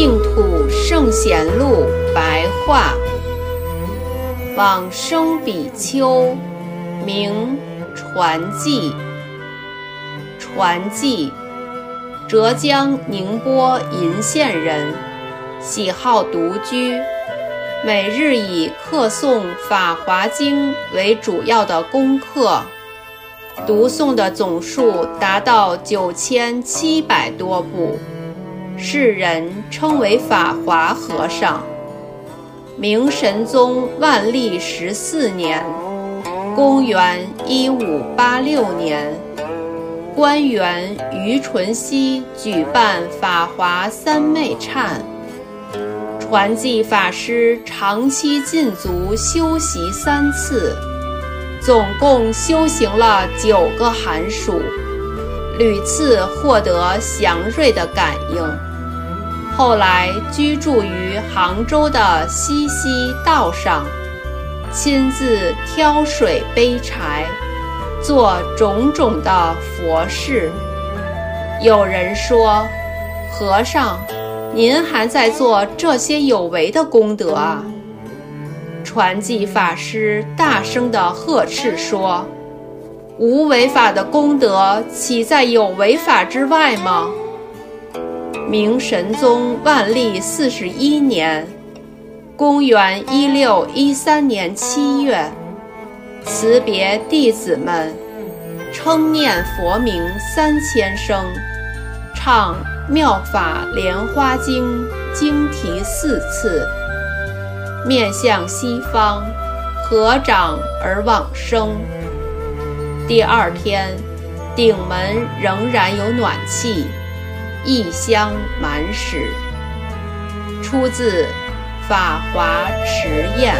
净土圣贤录白话，往生比丘，名传记。传记，浙江宁波鄞县人，喜好独居，每日以课诵《法华经》为主要的功课，读诵的总数达到九千七百多部。世人称为法华和尚。明神宗万历十四年（公元一五八六年），官员于纯熙举办法华三昧忏，传记法师长期禁足修习三次，总共修行了九个寒暑，屡次获得祥瑞的感应。后来居住于杭州的西溪道上，亲自挑水背柴，做种种的佛事。有人说：“和尚，您还在做这些有为的功德啊？”传记法师大声地呵斥说：“无为法的功德，岂在有为法之外吗？”明神宗万历四十一年（公元一六一三年七月），辞别弟子们，称念佛名三千声，唱《妙法莲花经》经题四次，面向西方，合掌而往生。第二天，顶门仍然有暖气。异香满室，出自《法华持验》。